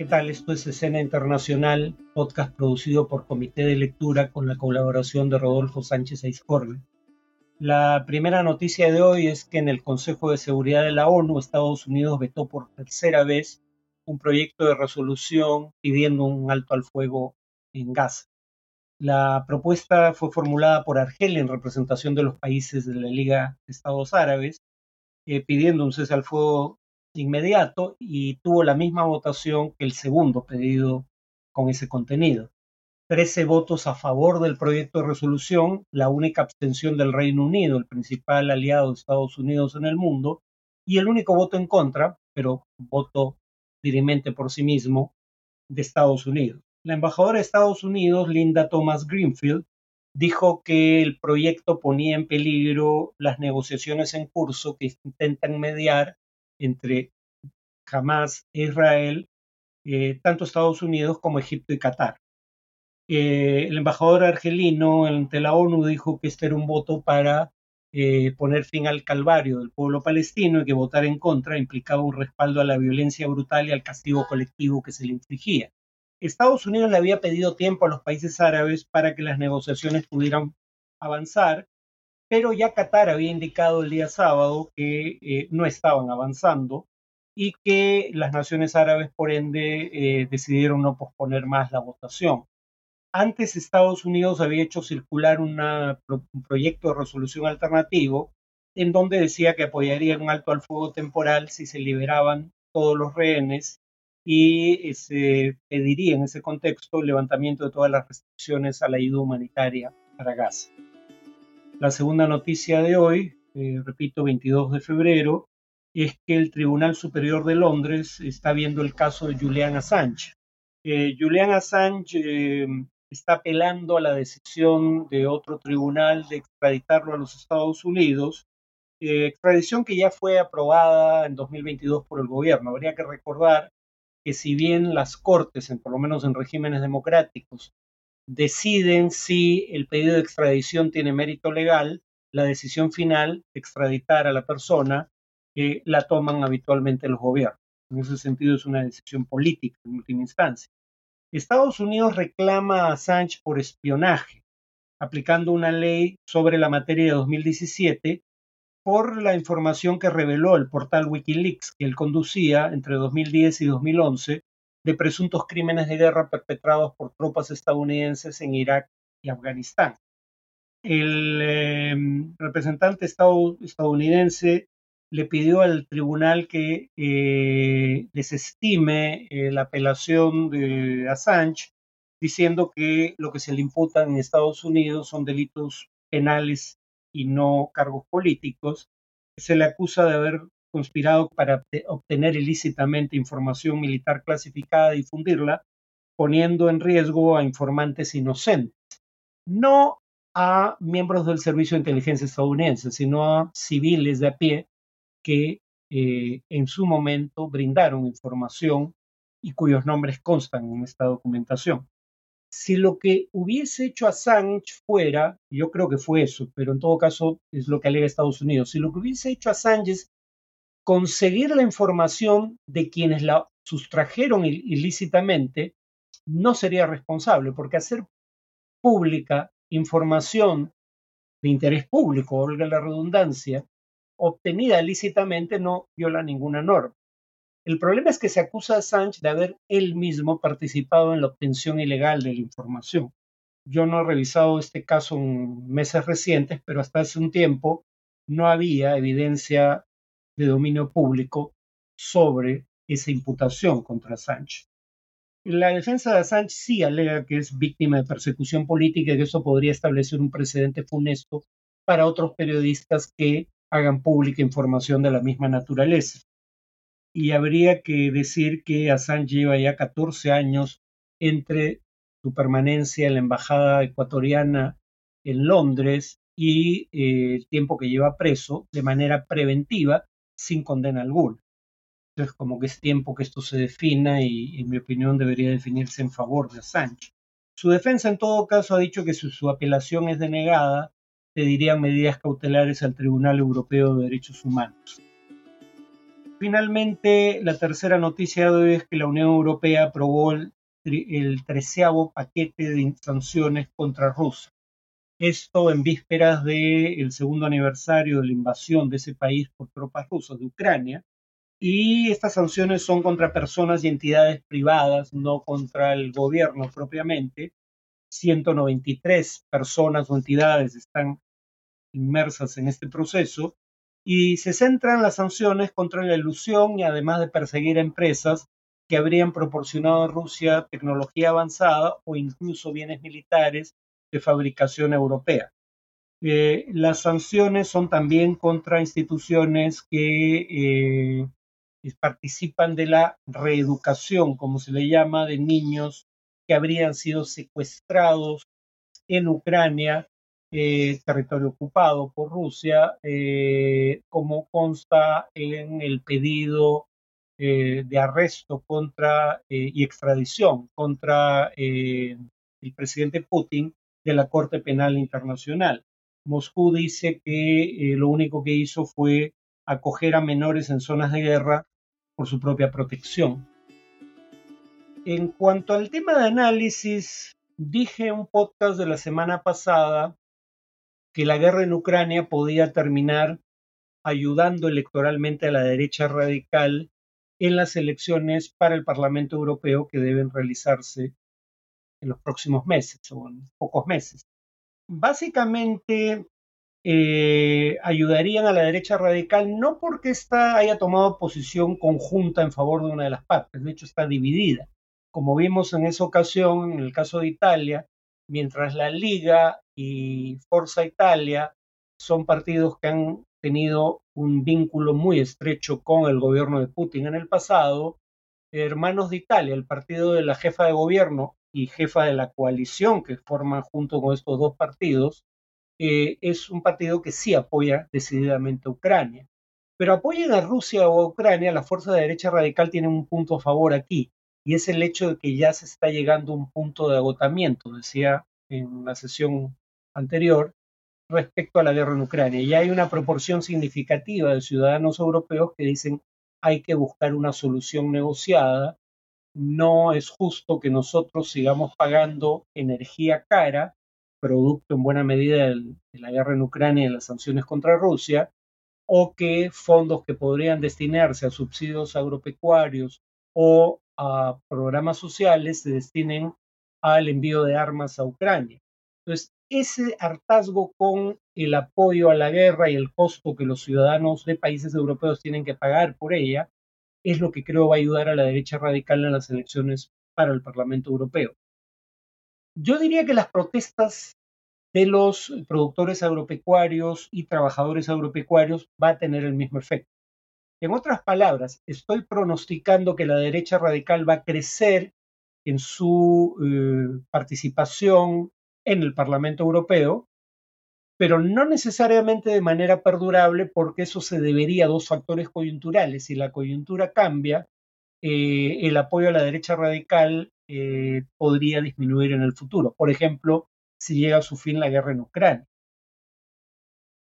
¿Qué tal? Esto es Escena Internacional, podcast producido por Comité de Lectura con la colaboración de Rodolfo Sánchez Aizcorbe. La primera noticia de hoy es que en el Consejo de Seguridad de la ONU, Estados Unidos vetó por tercera vez un proyecto de resolución pidiendo un alto al fuego en Gaza. La propuesta fue formulada por Argelia en representación de los países de la Liga de Estados Árabes, eh, pidiendo un cese al fuego inmediato y tuvo la misma votación que el segundo pedido con ese contenido. Trece votos a favor del proyecto de resolución, la única abstención del Reino Unido, el principal aliado de Estados Unidos en el mundo, y el único voto en contra, pero voto dirimente por sí mismo, de Estados Unidos. La embajadora de Estados Unidos, Linda Thomas Greenfield, dijo que el proyecto ponía en peligro las negociaciones en curso que intentan mediar entre Hamas e Israel, eh, tanto Estados Unidos como Egipto y Qatar. Eh, el embajador argelino ante la ONU dijo que este era un voto para eh, poner fin al calvario del pueblo palestino y que votar en contra implicaba un respaldo a la violencia brutal y al castigo colectivo que se le infligía. Estados Unidos le había pedido tiempo a los países árabes para que las negociaciones pudieran avanzar pero ya Qatar había indicado el día sábado que eh, no estaban avanzando y que las naciones árabes, por ende, eh, decidieron no posponer más la votación. Antes Estados Unidos había hecho circular un proyecto de resolución alternativo en donde decía que apoyaría un alto al fuego temporal si se liberaban todos los rehenes y eh, se pediría en ese contexto el levantamiento de todas las restricciones a la ayuda humanitaria para Gaza. La segunda noticia de hoy, eh, repito, 22 de febrero, es que el Tribunal Superior de Londres está viendo el caso de Julian Assange. Eh, Julian Assange eh, está apelando a la decisión de otro tribunal de extraditarlo a los Estados Unidos, extradición que ya fue aprobada en 2022 por el gobierno. Habría que recordar que si bien las cortes, en, por lo menos en regímenes democráticos, deciden si el pedido de extradición tiene mérito legal, la decisión final de extraditar a la persona que la toman habitualmente los gobiernos. En ese sentido es una decisión política en última instancia. Estados Unidos reclama a Assange por espionaje, aplicando una ley sobre la materia de 2017 por la información que reveló el portal Wikileaks que él conducía entre 2010 y 2011 de presuntos crímenes de guerra perpetrados por tropas estadounidenses en Irak y Afganistán. El em, representante estadounidense le pidió al tribunal que eh, desestime eh, la apelación de Assange, diciendo que lo que se le imputa en Estados Unidos son delitos penales y no cargos políticos. Se le acusa de haber conspirado para obtener ilícitamente información militar clasificada y difundirla, poniendo en riesgo a informantes inocentes. No a miembros del Servicio de Inteligencia estadounidense, sino a civiles de a pie que eh, en su momento brindaron información y cuyos nombres constan en esta documentación. Si lo que hubiese hecho Assange fuera, yo creo que fue eso, pero en todo caso es lo que alega Estados Unidos, si lo que hubiese hecho Assange es conseguir la información de quienes la sustrajeron ilícitamente no sería responsable, porque hacer pública información de interés público, olga la redundancia, obtenida ilícitamente no viola ninguna norma. El problema es que se acusa a Sánchez de haber él mismo participado en la obtención ilegal de la información. Yo no he revisado este caso en meses recientes, pero hasta hace un tiempo no había evidencia de dominio público sobre esa imputación contra Sánchez. La defensa de Sánchez sí alega que es víctima de persecución política y que eso podría establecer un precedente funesto para otros periodistas que hagan pública información de la misma naturaleza. Y habría que decir que Assange lleva ya 14 años entre su permanencia en la embajada ecuatoriana en Londres y eh, el tiempo que lleva preso de manera preventiva sin condena alguna. Entonces, como que es tiempo que esto se defina y, en mi opinión, debería definirse en favor de Assange. Su defensa, en todo caso, ha dicho que si su apelación es denegada, pedirían medidas cautelares al Tribunal Europeo de Derechos Humanos. Finalmente, la tercera noticia de hoy es que la Unión Europea aprobó el, treceavo paquete de sanciones contra Rusia. Esto en vísperas del segundo aniversario de la invasión de ese país por tropas rusas de Ucrania. Y estas sanciones son contra personas y entidades privadas, no contra el gobierno propiamente. 193 personas o entidades están inmersas en este proceso y se centran las sanciones contra la ilusión y además de perseguir empresas que habrían proporcionado a Rusia tecnología avanzada o incluso bienes militares de fabricación europea. Eh, las sanciones son también contra instituciones que eh, participan de la reeducación, como se le llama, de niños que habrían sido secuestrados en Ucrania eh, territorio ocupado por Rusia, como consta en el pedido de arresto contra y extradición contra el presidente Putin de la Corte Penal Internacional. Moscú dice que lo único que hizo fue acoger a menores en zonas de guerra por su propia protección. En cuanto al tema de análisis, dije en un podcast de la semana pasada que la guerra en Ucrania podía terminar ayudando electoralmente a la derecha radical en las elecciones para el Parlamento Europeo que deben realizarse en los próximos meses o en pocos meses. Básicamente eh, ayudarían a la derecha radical no porque esta haya tomado posición conjunta en favor de una de las partes, de hecho está dividida. Como vimos en esa ocasión, en el caso de Italia, mientras la Liga y Forza Italia son partidos que han tenido un vínculo muy estrecho con el gobierno de Putin en el pasado, Hermanos de Italia, el partido de la jefa de gobierno y jefa de la coalición que forman junto con estos dos partidos, eh, es un partido que sí apoya decididamente a Ucrania. Pero apoyen a Rusia o a Ucrania, la fuerza de derecha radical tiene un punto a favor aquí, y es el hecho de que ya se está llegando a un punto de agotamiento, decía en la sesión anterior, respecto a la guerra en Ucrania. Y hay una proporción significativa de ciudadanos europeos que dicen hay que buscar una solución negociada. No es justo que nosotros sigamos pagando energía cara, producto en buena medida de la guerra en Ucrania y de las sanciones contra Rusia, o que fondos que podrían destinarse a subsidios agropecuarios o a programas sociales se destinen al envío de armas a Ucrania. Entonces, ese hartazgo con el apoyo a la guerra y el costo que los ciudadanos de países europeos tienen que pagar por ella, es lo que creo va a ayudar a la derecha radical en las elecciones para el Parlamento Europeo. Yo diría que las protestas de los productores agropecuarios y trabajadores agropecuarios va a tener el mismo efecto. En otras palabras, estoy pronosticando que la derecha radical va a crecer en su eh, participación en el Parlamento Europeo, pero no necesariamente de manera perdurable porque eso se debería a dos factores coyunturales. Si la coyuntura cambia, eh, el apoyo a la derecha radical eh, podría disminuir en el futuro. Por ejemplo, si llega a su fin la guerra en Ucrania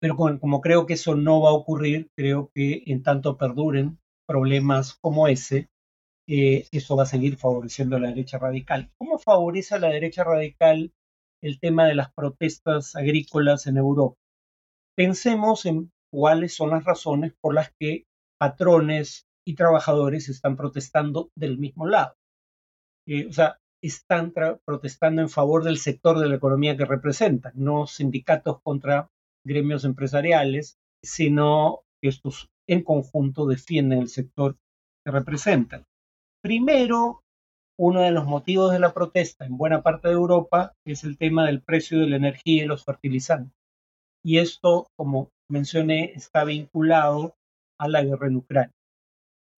pero como, creo que eso no va a ocurrir, creo que en tanto perduren problemas como ese, eh, eso va a seguir favoreciendo a la derecha radical. ¿Cómo favorece a la derecha radical el tema de las protestas agrícolas en Europa? Pensemos en cuáles son las razones por las que patrones y trabajadores están protestando del mismo lado. Eh, o sea, están protestando en favor del sector de la economía que representan, no sindicatos contra gremios empresariales, sino que estos en conjunto defienden el sector que representan. Primero, uno de los motivos de la protesta en buena parte de Europa es el tema del precio de la energía y los fertilizantes. Y esto, como mencioné, está vinculado a la guerra en Ucrania.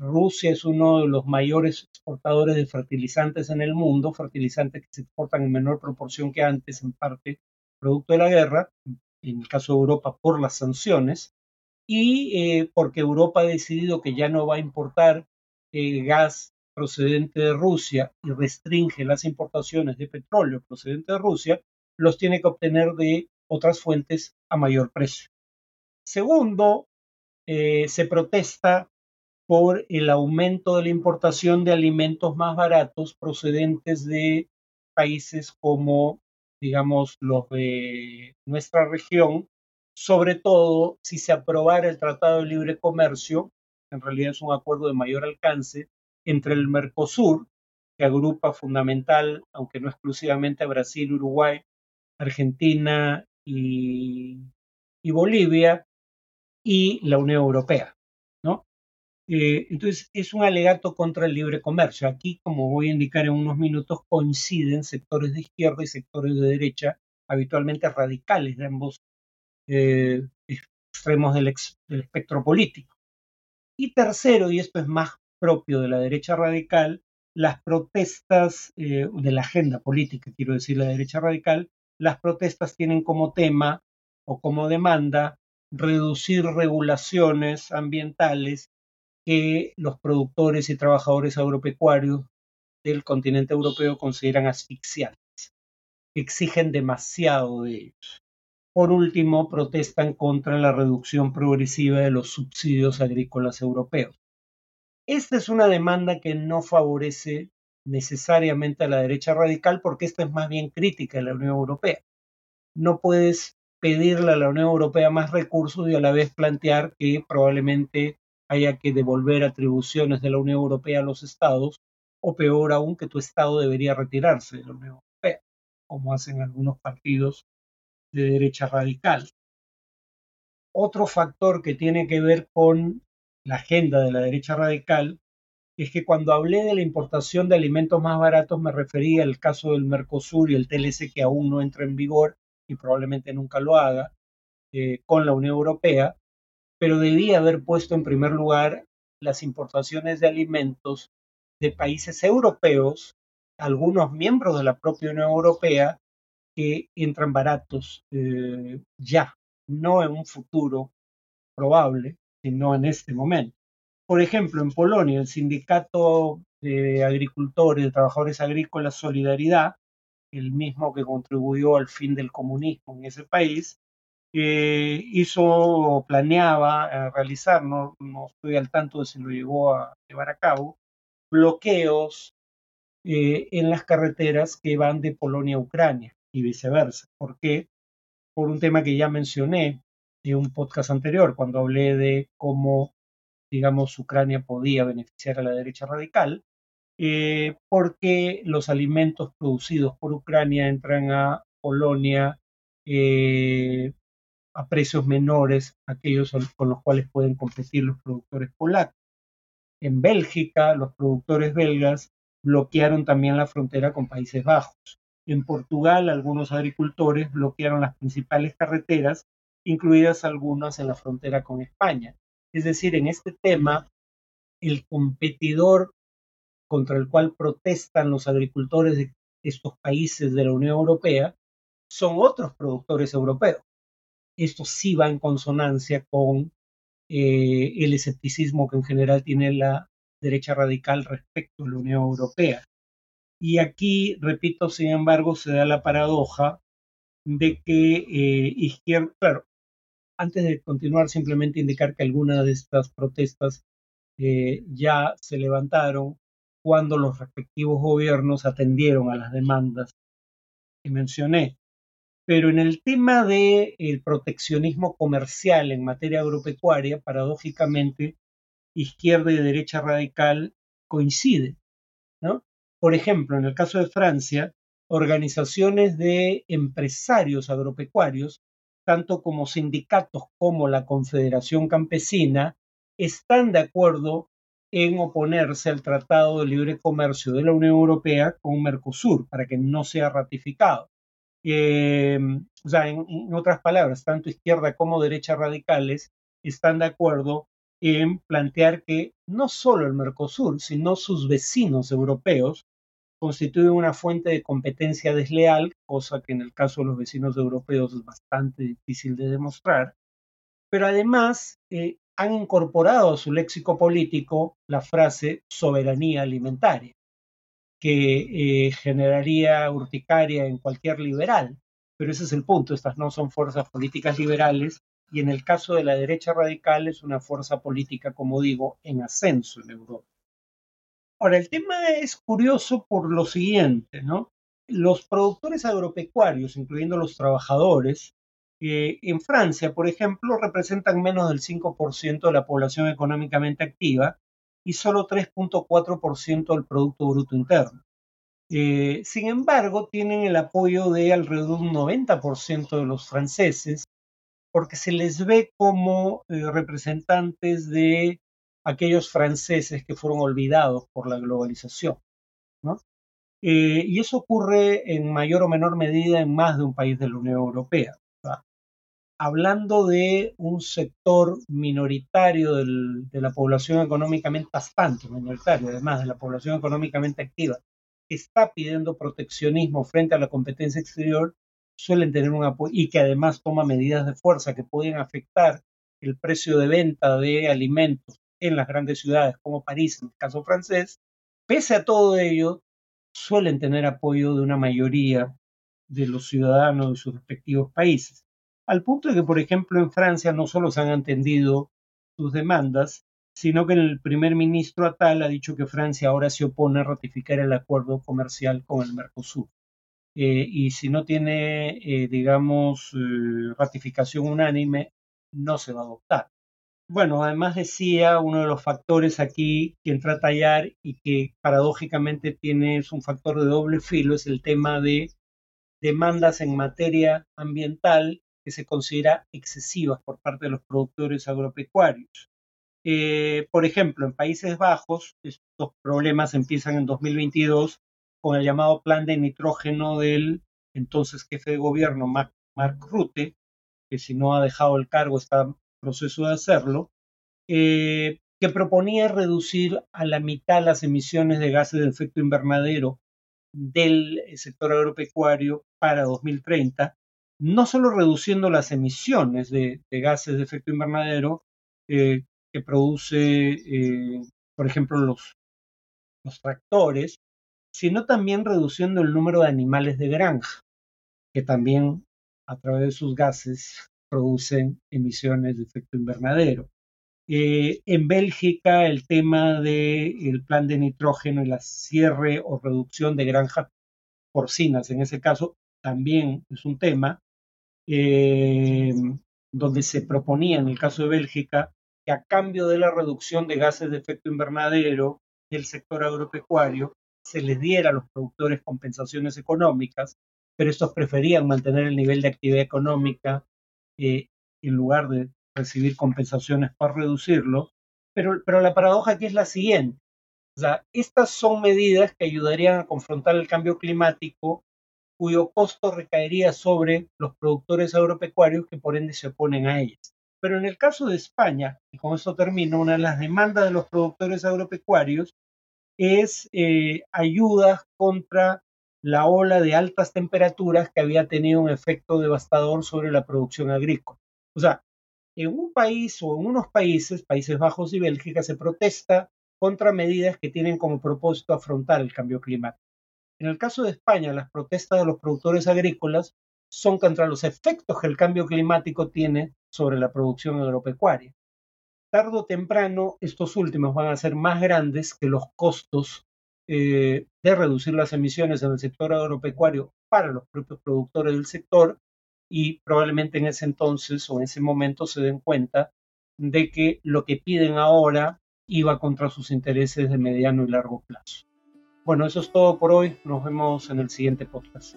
Rusia es uno de los mayores exportadores de fertilizantes en el mundo, fertilizantes que se exportan en menor proporción que antes, en parte producto de la guerra, en el caso de Europa por las sanciones, y eh, porque Europa ha decidido que ya no va a importar eh, gas procedente de Rusia y restringe las importaciones de petróleo procedente de Rusia, los tiene que obtener de otras fuentes a mayor precio. Segundo, eh, se protesta por el aumento de la importación de alimentos más baratos procedentes de países como, digamos, los de nuestra región, sobre todo si se aprobara el Tratado de Libre Comercio, en realidad es un acuerdo de mayor alcance, entre el Mercosur, que agrupa fundamental, aunque no exclusivamente a Brasil, Uruguay, Argentina y, Bolivia, y la Unión Europea. ¿no? Eh, entonces, es un alegato contra el libre comercio. Aquí, como voy a indicar en unos minutos, coinciden sectores de izquierda y sectores de derecha, habitualmente radicales de ambos eh, extremos del, espectro político. Y tercero, y esto es más propio de la derecha radical, las protestas eh, de la agenda política, quiero decir, la derecha radical, las protestas tienen como tema o como demanda reducir regulaciones ambientales que los productores y trabajadores agropecuarios del continente europeo consideran asfixiantes, exigen demasiado de ellos. Por último, protestan contra la reducción progresiva de los subsidios agrícolas europeos. Esta es una demanda que no favorece necesariamente a la derecha radical porque esta es más bien crítica de la Unión Europea. No puedes pedirle a la Unión Europea más recursos y a la vez plantear que probablemente haya que devolver atribuciones de la Unión Europea a los estados, o peor aún, que tu estado debería retirarse de la Unión Europea, como hacen algunos partidos de derecha radical. Otro factor que tiene que ver con la agenda de la derecha radical es que cuando hablé de la importación de alimentos más baratos me refería al caso del Mercosur y el TLC que aún no entra en vigor y probablemente nunca lo haga eh, con la Unión Europea, pero debía haber puesto en primer lugar las importaciones de alimentos de países europeos, algunos miembros de la propia Unión Europea, que entran baratos eh, ya, no en un futuro probable, sino en este momento. Por ejemplo, en Polonia, el sindicato de agricultores, de trabajadores agrícolas Solidaridad, el mismo que contribuyó al fin del comunismo en ese país, eh, hizo o planeaba eh, realizar, no, no, estoy al tanto de si lo llegó a llevar a cabo, bloqueos en las carreteras que van de Polonia a Ucrania y viceversa. ¿Por qué? Por un tema que ya mencioné en un podcast anterior, cuando hablé de cómo, digamos, Ucrania podía beneficiar a la derecha radical, eh, porque los alimentos producidos por Ucrania entran a Polonia eh, a precios menores a aquellos con los cuales pueden competir los productores polacos. En Bélgica, los productores belgas bloquearon también la frontera con Países Bajos. En Portugal, algunos agricultores bloquearon las principales carreteras, incluidas algunas en la frontera con España. Es decir, en este tema, el competidor contra el cual protestan los agricultores de estos países de la Unión Europea son otros productores europeos. Esto sí va en consonancia con eh, el escepticismo que en general tiene la derecha radical respecto a la Unión Europea. Y aquí, repito, sin embargo, se da la paradoja de que eh, izquierda, claro, antes de continuar, simplemente indicar que algunas de estas protestas eh, ya se levantaron cuando los respectivos gobiernos atendieron a las demandas que mencioné. Pero en el tema del proteccionismo comercial en materia agropecuaria, paradójicamente, izquierda y derecha radical coinciden. ¿no? Por ejemplo, en el caso de Francia, organizaciones de empresarios agropecuarios, tanto como sindicatos como la Confederación Campesina, están de acuerdo en oponerse al Tratado de Libre Comercio de la Unión Europea con Mercosur para que no sea ratificado. Eh, o sea, en, otras palabras, tanto izquierda como derecha radicales están de acuerdo en plantear que no solo el Mercosur, sino sus vecinos europeos constituye una fuente de competencia desleal, cosa que en el caso de los vecinos europeos es bastante difícil de demostrar, pero además eh, han incorporado a su léxico político la frase soberanía alimentaria, que eh, generaría urticaria en cualquier liberal. Pero ese es el punto, estas no son fuerzas políticas liberales y en el caso de la derecha radical es una fuerza política, como digo, en ascenso en Europa. Ahora, el tema es curioso por lo siguiente, ¿no? Los productores agropecuarios, incluyendo los trabajadores, eh, en Francia, por ejemplo, representan menos del 5% de la población económicamente activa y solo 3.4% del Producto Bruto Interno. Eh, sin embargo, tienen el apoyo de alrededor de un 90% de los franceses, porque se les ve como eh, representantes de aquellos franceses que fueron olvidados por la globalización. Eh, y eso ocurre en mayor o menor medida en más de un país de la Unión Europea. Hablando de un sector minoritario de la población económicamente, bastante minoritario, además de la población económicamente activa, que está pidiendo proteccionismo frente a la competencia exterior, suelen tener un apoyo y que además toma medidas de fuerza que pueden afectar el precio de venta de alimentos en las grandes ciudades como París, en el caso francés, pese a todo ello, suelen tener apoyo de una mayoría de los ciudadanos de sus respectivos países. Al punto de que, por ejemplo, en Francia no solo se han atendido sus demandas, sino que el primer ministro Atal ha dicho que Francia ahora se opone a ratificar el acuerdo comercial con el Mercosur. Eh, y si no tiene, eh, digamos, eh, ratificación unánime, no se va a adoptar. Bueno, además decía, uno de los factores aquí que entra a tallar y que paradójicamente tiene es un factor de doble filo, es el tema de demandas en materia ambiental que se considera excesivas por parte de los productores agropecuarios. Eh, por ejemplo, en Países Bajos, estos problemas empiezan en 2022 con el llamado plan de nitrógeno del entonces jefe de gobierno, Mark, Rutte, que si no ha dejado el cargo está proceso de hacerlo, eh, que proponía reducir a la mitad las emisiones de gases de efecto invernadero del sector agropecuario para 2030, no solo reduciendo las emisiones de, gases de efecto invernadero, eh, que produce, eh, por ejemplo, los, los tractores, sino también reduciendo el número de animales de granja, que también a través de sus gases producen emisiones de efecto invernadero. Eh, en Bélgica, el tema del plan de nitrógeno y la cierre o reducción de granjas porcinas, en ese caso, también es un tema, eh, donde se proponía, en el caso de Bélgica, que a cambio de la reducción de gases de efecto invernadero del sector agropecuario, se les diera a los productores compensaciones económicas, pero estos preferían mantener el nivel de actividad económica eh, en lugar de recibir compensaciones para reducirlo. Pero, pero la paradoja aquí es la siguiente. O sea, estas son medidas que ayudarían a confrontar el cambio climático cuyo costo recaería sobre los productores agropecuarios que por ende se oponen a ellas. Pero en el caso de España, y con esto termino, una de las demandas de los productores agropecuarios es eh, ayudas contra la ola de altas temperaturas que había tenido un efecto devastador sobre la producción agrícola. O sea, en un país o en unos países, Países Bajos y Bélgica, se protesta contra medidas que tienen como propósito afrontar el cambio climático. En el caso de España, las protestas de los productores agrícolas son contra los efectos que el cambio climático tiene sobre la producción agropecuaria. Tardo o temprano, estos últimos van a ser más grandes que los costos eh, de reducir las emisiones en el sector agropecuario para los propios productores del sector y probablemente en ese entonces o en ese momento se den cuenta de que lo que piden ahora iba contra sus intereses de mediano y largo plazo. Bueno, eso es todo por hoy. Nos vemos en el siguiente podcast.